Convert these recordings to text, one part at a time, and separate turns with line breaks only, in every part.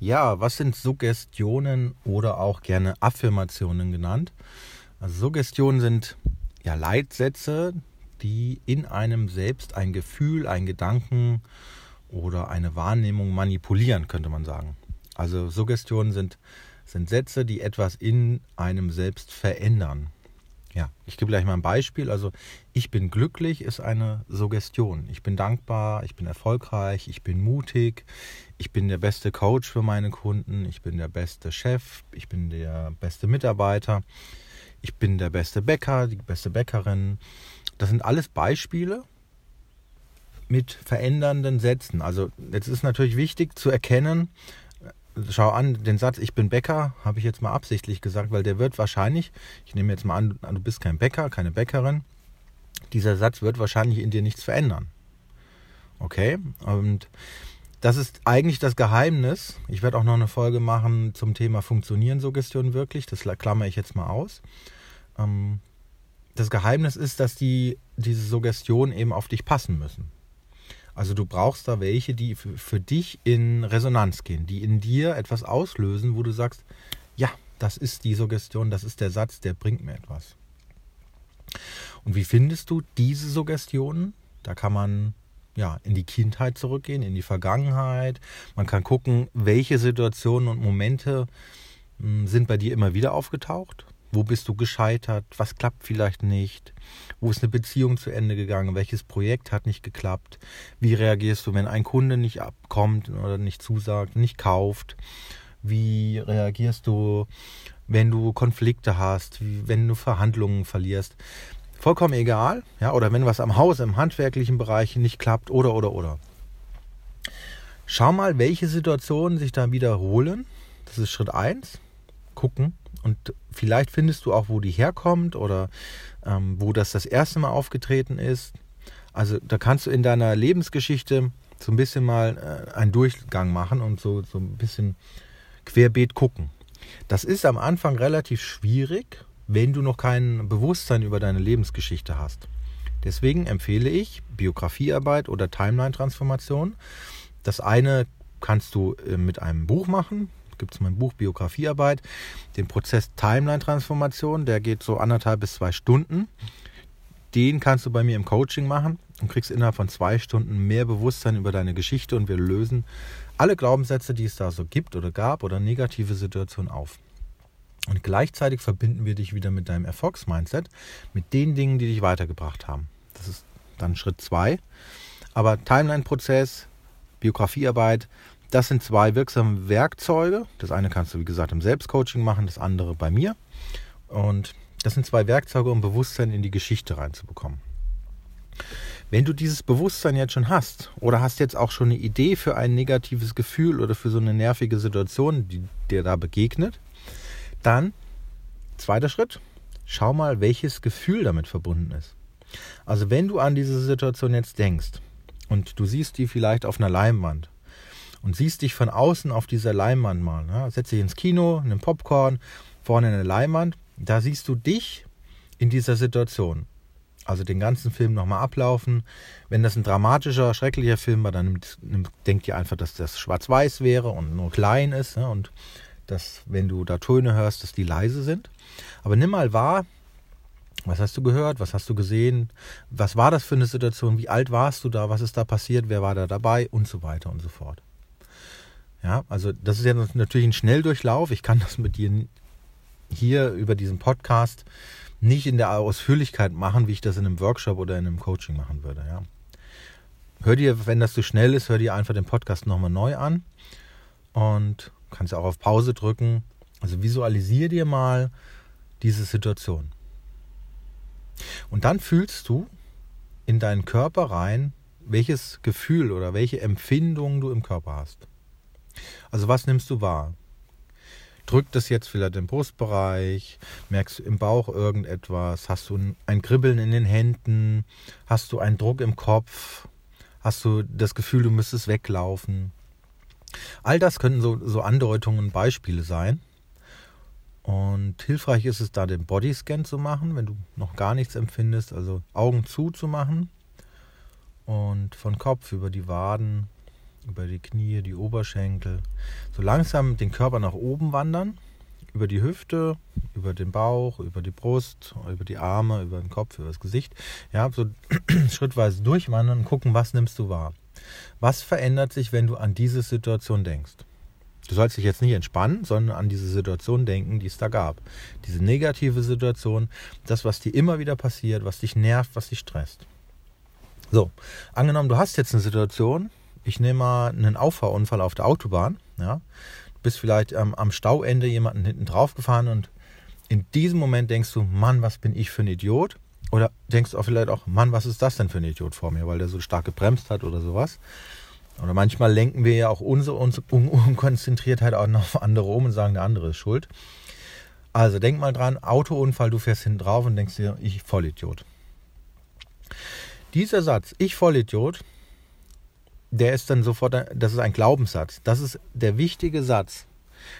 Ja, was sind Suggestionen oder auch gerne Affirmationen genannt? Also Suggestionen sind ja Leitsätze, die in einem selbst ein Gefühl, ein Gedanken oder eine Wahrnehmung manipulieren, könnte man sagen. Also Suggestionen sind, sind Sätze, die etwas in einem selbst verändern. Ja, ich gebe gleich mal ein Beispiel. Also ich bin glücklich ist eine Suggestion. Ich bin dankbar, ich bin erfolgreich, ich bin mutig, ich bin der beste Coach für meine Kunden, ich bin der beste Chef, ich bin der beste Mitarbeiter, ich bin der beste Bäcker, die beste Bäckerin. Das sind alles Beispiele mit verändernden Sätzen. Also jetzt ist natürlich wichtig zu erkennen, schau an, den Satz, ich bin Bäcker, habe ich jetzt mal absichtlich gesagt, weil der wird wahrscheinlich, ich nehme jetzt mal an, du bist kein Bäcker, keine Bäckerin, dieser Satz wird wahrscheinlich in dir nichts verändern. Okay? Und das ist eigentlich das Geheimnis. Ich werde auch noch eine Folge machen zum Thema Funktionieren Suggestion wirklich. Das klammer ich jetzt mal aus. Ähm, das Geheimnis ist, dass die, diese Suggestionen eben auf dich passen müssen. Also du brauchst da welche, die für dich in Resonanz gehen, die in dir etwas auslösen, wo du sagst, ja, das ist die Suggestion, das ist der Satz, der bringt mir etwas. Und wie findest du diese Suggestionen? Da kann man ja in die Kindheit zurückgehen, in die Vergangenheit. Man kann gucken, welche Situationen und Momente hm, sind bei dir immer wieder aufgetaucht. Wo bist du gescheitert? Was klappt vielleicht nicht? Wo ist eine Beziehung zu Ende gegangen? Welches Projekt hat nicht geklappt? Wie reagierst du, wenn ein Kunde nicht abkommt oder nicht zusagt, nicht kauft? Wie reagierst du, wenn du Konflikte hast, wenn du Verhandlungen verlierst? Vollkommen egal, ja, oder wenn was am Haus, im handwerklichen Bereich nicht klappt, oder, oder, oder. Schau mal, welche Situationen sich da wiederholen. Das ist Schritt 1. Gucken, und vielleicht findest du auch, wo die herkommt oder ähm, wo das das erste Mal aufgetreten ist. Also da kannst du in deiner Lebensgeschichte so ein bisschen mal äh, einen Durchgang machen und so, so ein bisschen querbeet gucken. Das ist am Anfang relativ schwierig, wenn du noch kein Bewusstsein über deine Lebensgeschichte hast. Deswegen empfehle ich Biografiearbeit oder Timeline-Transformation. Das eine kannst du äh, mit einem Buch machen, gibt es mein Buch Biografiearbeit, den Prozess Timeline-Transformation, der geht so anderthalb bis zwei Stunden. Den kannst du bei mir im Coaching machen und kriegst innerhalb von zwei Stunden mehr Bewusstsein über deine Geschichte und wir lösen alle Glaubenssätze, die es da so gibt oder gab oder negative Situationen auf. Und gleichzeitig verbinden wir dich wieder mit deinem Erfolgsmindset, mit den Dingen, die dich weitergebracht haben. Das ist dann Schritt zwei. Aber Timeline-Prozess, Biografiearbeit, das sind zwei wirksame Werkzeuge. Das eine kannst du, wie gesagt, im Selbstcoaching machen, das andere bei mir. Und das sind zwei Werkzeuge, um Bewusstsein in die Geschichte reinzubekommen. Wenn du dieses Bewusstsein jetzt schon hast oder hast jetzt auch schon eine Idee für ein negatives Gefühl oder für so eine nervige Situation, die dir da begegnet, dann zweiter Schritt, schau mal, welches Gefühl damit verbunden ist. Also wenn du an diese Situation jetzt denkst und du siehst die vielleicht auf einer Leinwand und siehst dich von außen auf dieser Leinwand mal. Ne? Setz dich ins Kino, nimm Popcorn, vorne eine Leinwand. Da siehst du dich in dieser Situation. Also den ganzen Film nochmal ablaufen. Wenn das ein dramatischer, schrecklicher Film war, dann nimmt, nimmt, denkt ihr einfach, dass das schwarz-weiß wäre und nur klein ist. Ne? Und dass, wenn du da Töne hörst, dass die leise sind. Aber nimm mal wahr, was hast du gehört? Was hast du gesehen? Was war das für eine Situation? Wie alt warst du da? Was ist da passiert? Wer war da dabei? Und so weiter und so fort. Ja, also das ist ja natürlich ein Schnelldurchlauf. Ich kann das mit dir hier über diesen Podcast nicht in der Ausführlichkeit machen, wie ich das in einem Workshop oder in einem Coaching machen würde. Ja. Hör dir, wenn das zu schnell ist, hör dir einfach den Podcast nochmal neu an und kannst auch auf Pause drücken. Also visualisiere dir mal diese Situation. Und dann fühlst du in deinen Körper rein, welches Gefühl oder welche Empfindungen du im Körper hast. Also was nimmst du wahr? Drückt es jetzt vielleicht im Brustbereich? Merkst du im Bauch irgendetwas? Hast du ein Kribbeln in den Händen? Hast du einen Druck im Kopf? Hast du das Gefühl, du müsstest weglaufen? All das könnten so, so Andeutungen und Beispiele sein. Und hilfreich ist es da, den Bodyscan zu machen, wenn du noch gar nichts empfindest, also Augen zu zu machen und von Kopf über die Waden über die Knie, die Oberschenkel. So langsam den Körper nach oben wandern, über die Hüfte, über den Bauch, über die Brust, über die Arme, über den Kopf, über das Gesicht. Ja, so schrittweise durchwandern und gucken, was nimmst du wahr. Was verändert sich, wenn du an diese Situation denkst? Du sollst dich jetzt nicht entspannen, sondern an diese Situation denken, die es da gab. Diese negative Situation, das, was dir immer wieder passiert, was dich nervt, was dich stresst. So, angenommen, du hast jetzt eine Situation, ich nehme mal einen Auffahrunfall auf der Autobahn, ja, du bist vielleicht ähm, am Stauende jemanden hinten drauf gefahren und in diesem Moment denkst du, Mann, was bin ich für ein Idiot? Oder denkst du auch vielleicht auch, Mann, was ist das denn für ein Idiot vor mir, weil der so stark gebremst hat oder sowas. Oder manchmal lenken wir ja auch unsere, unsere Unkonzentriertheit auch noch auf andere um und sagen, der andere ist schuld. Also denk mal dran, Autounfall, du fährst hinten drauf und denkst dir, ich Vollidiot. Dieser Satz, ich Vollidiot, der ist dann sofort, das ist ein Glaubenssatz. Das ist der wichtige Satz.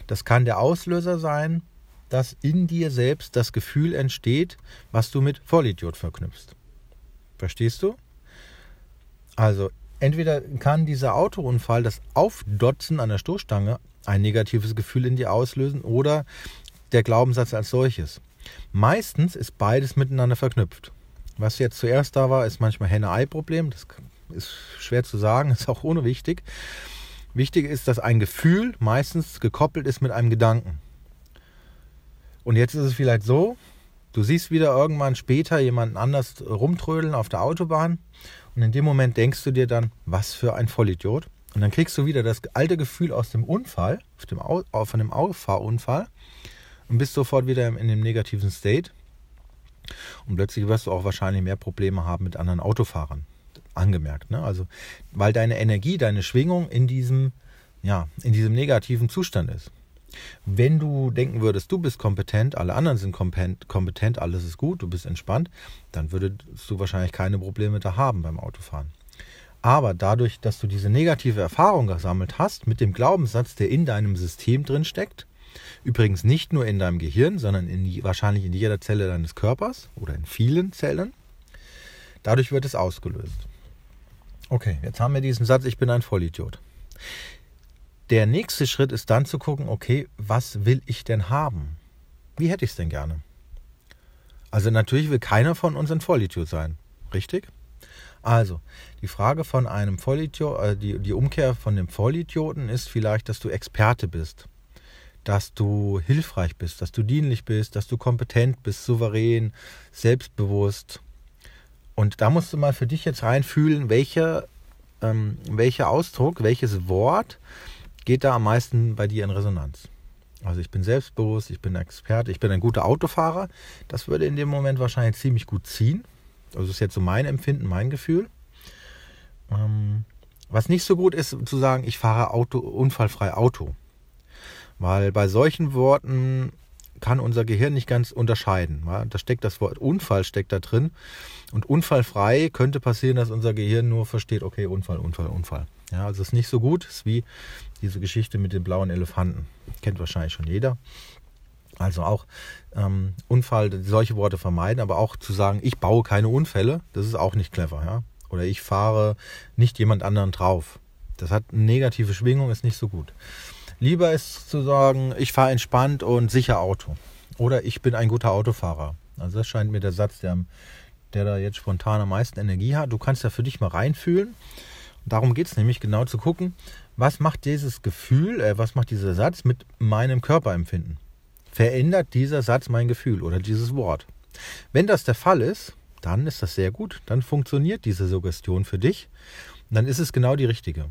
Das kann der Auslöser sein, dass in dir selbst das Gefühl entsteht, was du mit Vollidiot verknüpfst. Verstehst du? Also, entweder kann dieser Autounfall, das Aufdotzen an der Stoßstange, ein negatives Gefühl in dir auslösen oder der Glaubenssatz als solches. Meistens ist beides miteinander verknüpft. Was jetzt zuerst da war, ist manchmal Henne-Ei-Problem. Das ist schwer zu sagen, ist auch unwichtig. Wichtig ist, dass ein Gefühl meistens gekoppelt ist mit einem Gedanken. Und jetzt ist es vielleicht so, du siehst wieder irgendwann später jemanden anders rumtrödeln auf der Autobahn und in dem Moment denkst du dir dann, was für ein Vollidiot. Und dann kriegst du wieder das alte Gefühl aus dem Unfall, dem, von dem Auffahrunfall und bist sofort wieder in dem negativen State. Und plötzlich wirst du auch wahrscheinlich mehr Probleme haben mit anderen Autofahrern. Angemerkt, ne? Also, weil deine Energie, deine Schwingung in diesem, ja, in diesem negativen Zustand ist. Wenn du denken würdest, du bist kompetent, alle anderen sind kompetent, alles ist gut, du bist entspannt, dann würdest du wahrscheinlich keine Probleme da haben beim Autofahren. Aber dadurch, dass du diese negative Erfahrung gesammelt hast mit dem Glaubenssatz, der in deinem System drin steckt, übrigens nicht nur in deinem Gehirn, sondern in, wahrscheinlich in jeder Zelle deines Körpers oder in vielen Zellen, dadurch wird es ausgelöst. Okay, jetzt haben wir diesen Satz, ich bin ein Vollidiot. Der nächste Schritt ist dann zu gucken, okay, was will ich denn haben? Wie hätte ich es denn gerne? Also natürlich will keiner von uns ein Vollidiot sein, richtig? Also, die Frage von einem Vollidiot, äh, die, die Umkehr von dem Vollidioten ist vielleicht, dass du Experte bist, dass du hilfreich bist, dass du dienlich bist, dass du kompetent bist, souverän, selbstbewusst. Und da musst du mal für dich jetzt reinfühlen, welcher, ähm, welcher Ausdruck, welches Wort geht da am meisten bei dir in Resonanz? Also ich bin selbstbewusst, ich bin Experte, ich bin ein guter Autofahrer. Das würde in dem Moment wahrscheinlich ziemlich gut ziehen. Also das ist jetzt so mein Empfinden, mein Gefühl. Ähm, was nicht so gut ist, zu sagen, ich fahre Auto, unfallfrei Auto. Weil bei solchen Worten kann unser Gehirn nicht ganz unterscheiden. Da steckt das Wort Unfall steckt da drin. Und unfallfrei könnte passieren, dass unser Gehirn nur versteht, okay, Unfall, Unfall, Unfall. Ja, also es ist nicht so gut. Ist wie diese Geschichte mit den blauen Elefanten. Kennt wahrscheinlich schon jeder. Also auch ähm, Unfall, solche Worte vermeiden, aber auch zu sagen, ich baue keine Unfälle, das ist auch nicht clever, ja. Oder ich fahre nicht jemand anderen drauf. Das hat eine negative Schwingung, ist nicht so gut. Lieber ist zu sagen, ich fahre entspannt und sicher Auto. Oder ich bin ein guter Autofahrer. Also das scheint mir der Satz, der, der da jetzt spontan am meisten Energie hat. Du kannst da für dich mal reinfühlen. Darum geht es nämlich genau zu gucken, was macht dieses Gefühl, äh, was macht dieser Satz mit meinem Körperempfinden? Verändert dieser Satz mein Gefühl oder dieses Wort? Wenn das der Fall ist, dann ist das sehr gut. Dann funktioniert diese Suggestion für dich. Und dann ist es genau die richtige.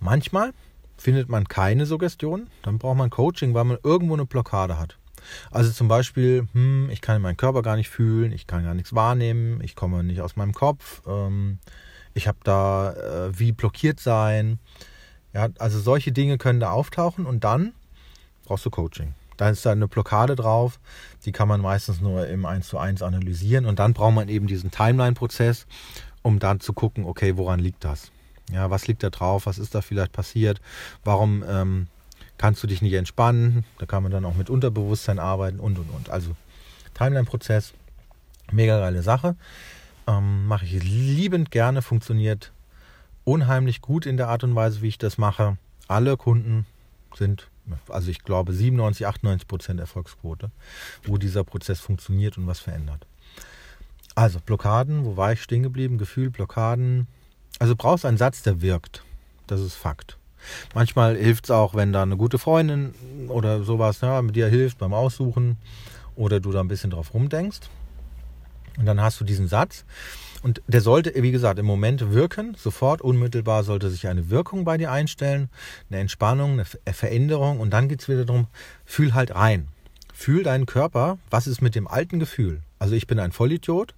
Manchmal findet man keine Suggestion, dann braucht man Coaching, weil man irgendwo eine Blockade hat. Also zum Beispiel, hm, ich kann meinen Körper gar nicht fühlen, ich kann gar nichts wahrnehmen, ich komme nicht aus meinem Kopf, ähm, ich habe da äh, wie blockiert sein. Ja, also solche Dinge können da auftauchen und dann brauchst du Coaching. Da ist da eine Blockade drauf, die kann man meistens nur im 1 zu 1 analysieren und dann braucht man eben diesen Timeline-Prozess, um dann zu gucken, okay, woran liegt das? Ja, was liegt da drauf? Was ist da vielleicht passiert? Warum ähm, kannst du dich nicht entspannen? Da kann man dann auch mit Unterbewusstsein arbeiten und und und. Also Timeline-Prozess, mega geile Sache. Ähm, Mache ich liebend gerne, funktioniert unheimlich gut in der Art und Weise, wie ich das mache. Alle Kunden sind, also ich glaube 97, 98 Prozent Erfolgsquote, wo dieser Prozess funktioniert und was verändert. Also Blockaden, wo war ich stehen geblieben? Gefühl, Blockaden. Also brauchst einen Satz, der wirkt. Das ist Fakt. Manchmal hilft es auch, wenn da eine gute Freundin oder sowas ja, mit dir hilft beim Aussuchen oder du da ein bisschen drauf rumdenkst. Und dann hast du diesen Satz. Und der sollte, wie gesagt, im Moment wirken. Sofort, unmittelbar sollte sich eine Wirkung bei dir einstellen, eine Entspannung, eine Veränderung. Und dann geht es wieder darum, fühl halt rein. Fühl deinen Körper, was ist mit dem alten Gefühl? Also ich bin ein Vollidiot.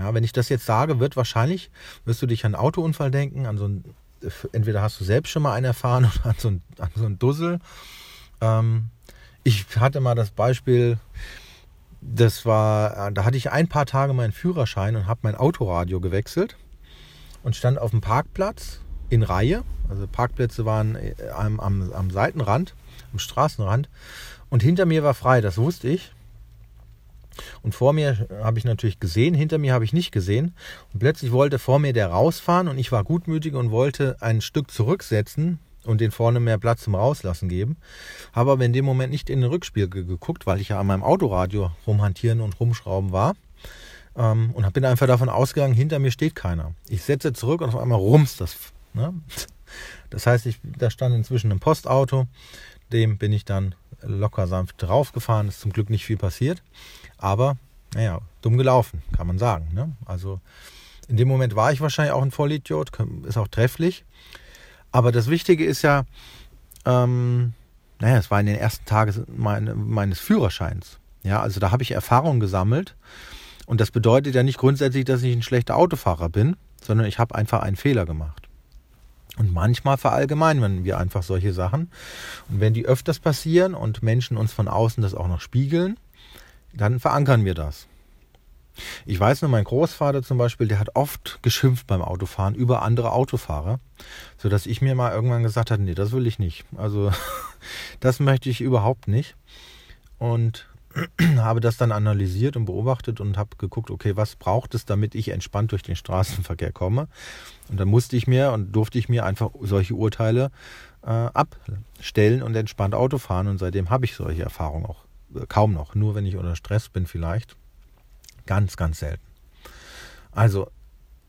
Ja, wenn ich das jetzt sage, wird wahrscheinlich, wirst du dich an einen Autounfall denken, an so ein, entweder hast du selbst schon mal einen erfahren oder an so ein, an so ein Dussel. Ähm, ich hatte mal das Beispiel, das war, da hatte ich ein paar Tage meinen Führerschein und habe mein Autoradio gewechselt und stand auf dem Parkplatz in Reihe. Also Parkplätze waren äh, am, am, am Seitenrand, am Straßenrand. Und hinter mir war frei, das wusste ich. Und vor mir habe ich natürlich gesehen, hinter mir habe ich nicht gesehen. Und plötzlich wollte vor mir der rausfahren und ich war gutmütig und wollte ein Stück zurücksetzen, und den vorne mehr Platz zum Rauslassen geben. Habe aber in dem Moment nicht in den Rückspiegel geguckt, weil ich ja an meinem Autoradio rumhantieren und rumschrauben war. Ähm, und bin einfach davon ausgegangen, hinter mir steht keiner. Ich setze zurück und auf einmal rums das. Ne? Das heißt, ich, da stand inzwischen ein Postauto. Dem bin ich dann locker sanft draufgefahren. Ist zum Glück nicht viel passiert. Aber, naja, dumm gelaufen, kann man sagen. Ne? Also in dem Moment war ich wahrscheinlich auch ein Vollidiot. Ist auch trefflich. Aber das Wichtige ist ja, ähm, naja, es war in den ersten Tagen meine, meines Führerscheins. Ja, also da habe ich Erfahrung gesammelt. Und das bedeutet ja nicht grundsätzlich, dass ich ein schlechter Autofahrer bin, sondern ich habe einfach einen Fehler gemacht. Und manchmal verallgemeinern wir einfach solche Sachen. Und wenn die öfters passieren und Menschen uns von außen das auch noch spiegeln, dann verankern wir das. Ich weiß nur, mein Großvater zum Beispiel, der hat oft geschimpft beim Autofahren über andere Autofahrer, sodass ich mir mal irgendwann gesagt habe, nee, das will ich nicht. Also das möchte ich überhaupt nicht. Und habe das dann analysiert und beobachtet und habe geguckt, okay, was braucht es, damit ich entspannt durch den Straßenverkehr komme. Und dann musste ich mir und durfte ich mir einfach solche Urteile äh, abstellen und entspannt Auto fahren. Und seitdem habe ich solche Erfahrungen auch kaum noch. Nur wenn ich unter Stress bin vielleicht. Ganz, ganz selten. Also,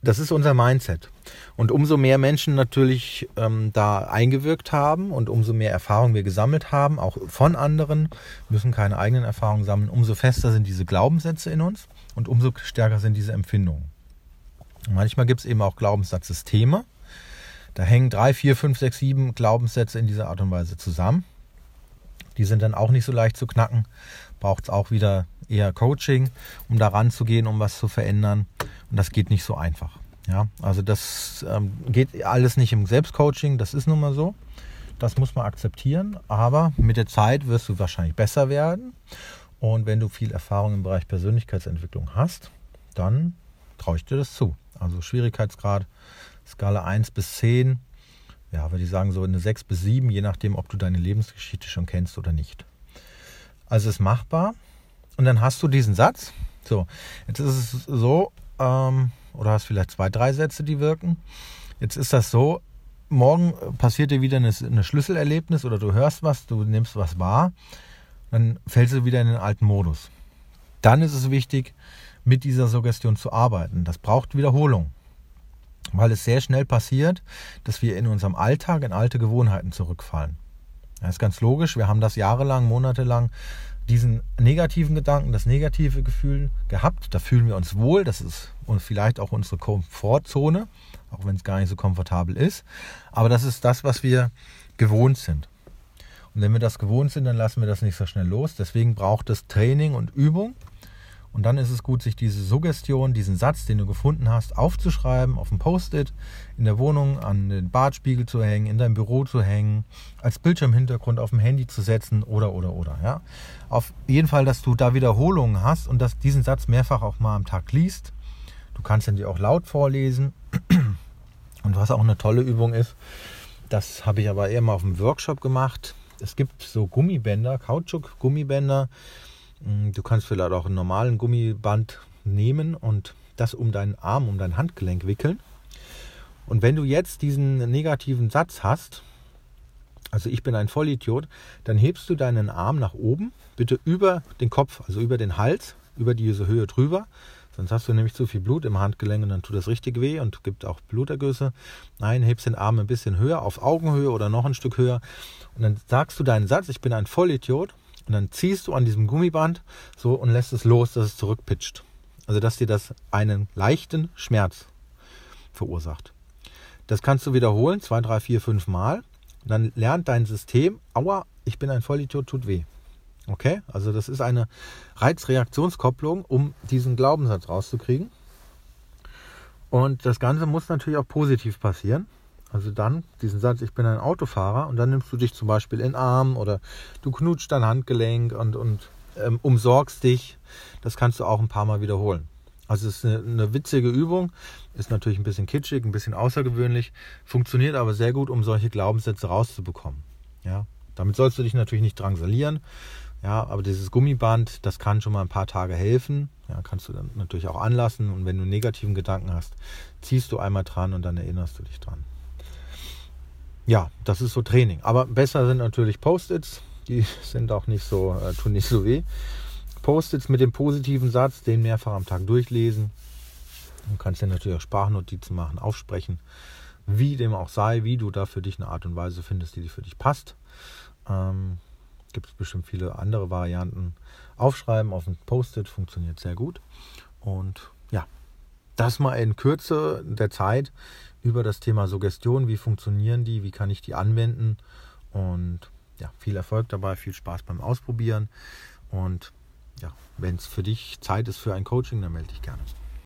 das ist unser Mindset. Und umso mehr Menschen natürlich ähm, da eingewirkt haben und umso mehr Erfahrungen wir gesammelt haben, auch von anderen, müssen keine eigenen Erfahrungen sammeln, umso fester sind diese Glaubenssätze in uns und umso stärker sind diese Empfindungen. Manchmal gibt es eben auch Glaubenssatzsysteme. Da hängen drei, vier, fünf, sechs, sieben Glaubenssätze in dieser Art und Weise zusammen. Die sind dann auch nicht so leicht zu knacken. Braucht es auch wieder eher Coaching, um da ranzugehen, um was zu verändern. Und das geht nicht so einfach. Ja, also das ähm, geht alles nicht im Selbstcoaching, das ist nun mal so. Das muss man akzeptieren, aber mit der Zeit wirst du wahrscheinlich besser werden. Und wenn du viel Erfahrung im Bereich Persönlichkeitsentwicklung hast, dann traue ich dir das zu. Also Schwierigkeitsgrad, Skala 1 bis 10, ja, würde ich sagen, so eine 6 bis 7, je nachdem, ob du deine Lebensgeschichte schon kennst oder nicht. Also ist machbar. Und dann hast du diesen Satz. So, jetzt ist es so, ähm, oder hast vielleicht zwei, drei Sätze, die wirken. Jetzt ist das so, morgen passiert dir wieder eine, eine Schlüsselerlebnis oder du hörst was, du nimmst was wahr, dann fällst du wieder in den alten Modus. Dann ist es wichtig, mit dieser Suggestion zu arbeiten. Das braucht Wiederholung, weil es sehr schnell passiert, dass wir in unserem Alltag in alte Gewohnheiten zurückfallen. Das ist ganz logisch. Wir haben das jahrelang, monatelang diesen negativen Gedanken, das negative Gefühl gehabt. Da fühlen wir uns wohl. Das ist vielleicht auch unsere Komfortzone, auch wenn es gar nicht so komfortabel ist. Aber das ist das, was wir gewohnt sind. Und wenn wir das gewohnt sind, dann lassen wir das nicht so schnell los. Deswegen braucht es Training und Übung. Und dann ist es gut, sich diese Suggestion, diesen Satz, den du gefunden hast, aufzuschreiben, auf dem Post-it, in der Wohnung an den Badspiegel zu hängen, in deinem Büro zu hängen, als Bildschirmhintergrund auf dem Handy zu setzen oder, oder, oder. Ja? Auf jeden Fall, dass du da Wiederholungen hast und dass diesen Satz mehrfach auch mal am Tag liest. Du kannst ihn dir auch laut vorlesen. Und was auch eine tolle Übung ist, das habe ich aber eher mal auf dem Workshop gemacht. Es gibt so Gummibänder, Kautschuk-Gummibänder, Mm, du kannst vielleicht auch einen normalen Gummiband nehmen und das um deinen Arm, um dein Handgelenk wickeln. Und wenn du jetzt diesen negativen Satz hast, also ich bin ein Vollidiot, dann hebst du deinen Arm nach oben, bitte über den Kopf, also über den Hals, über diese Höhe drüber. Sonst hast du nämlich zu viel Blut im Handgelenk und dann tut das richtig weh und gibt auch Blutergüsse. Nein, hebst den Arm ein bisschen höher, auf Augenhöhe oder noch ein Stück höher. Und dann sagst du deinen Satz, ich bin ein Vollidiot. Und dann ziehst du an diesem Gummiband so und lässt es los, dass es zurückpitcht. Also dass dir das einen leichten Schmerz verursacht. Das kannst du wiederholen, zwei, drei, vier, fünf Mal. Dann lernt dein System, aua, ich bin ein Vollidiot, tut weh. Okay, also das ist eine Reizreaktionskopplung, um diesen Glaubenssatz rauszukriegen. Und das Ganze muss natürlich auch positiv passieren. Also dann diesen Satz, ich bin ein Autofahrer und dann nimmst du dich zum Beispiel in den Arm oder du knutschst dein Handgelenk und, und ähm, umsorgst dich. Das kannst du auch ein paar Mal wiederholen. Also es ist eine, eine, witzige Übung, ist natürlich ein bisschen kitschig, ein bisschen außergewöhnlich, funktioniert aber sehr gut, um solche Glaubenssätze rauszubekommen. Ja, damit sollst du dich natürlich nicht drangsalieren. Ja, aber dieses Gummiband, das kann schon mal ein paar Tage helfen. Ja, kannst du dann natürlich auch anlassen. Und wenn du negativen Gedanken hast, ziehst du einmal dran und dann erinnerst du dich dran. Ja, das ist so Training. Aber besser sind natürlich Post-its. Die sind auch nicht so, äh, tun nicht so weh. Post-its mit dem positiven Satz, den mehrfach am Tag durchlesen. Du kannst dir natürlich auch Sprachnotizen machen, aufsprechen, wie dem auch sei, wie du da für dich eine Art und Weise findest, die für dich passt. Ähm, Gibt es bestimmt viele andere Varianten. Aufschreiben auf ein Post-it funktioniert sehr gut. Und ja, das mal in Kürze der Zeit über das Thema Suggestion. Wie funktionieren die? Wie kann ich die anwenden? Und ja, viel Erfolg dabei, viel Spaß beim Ausprobieren. Und ja, wenn es für dich Zeit ist für ein Coaching, dann melde dich gerne.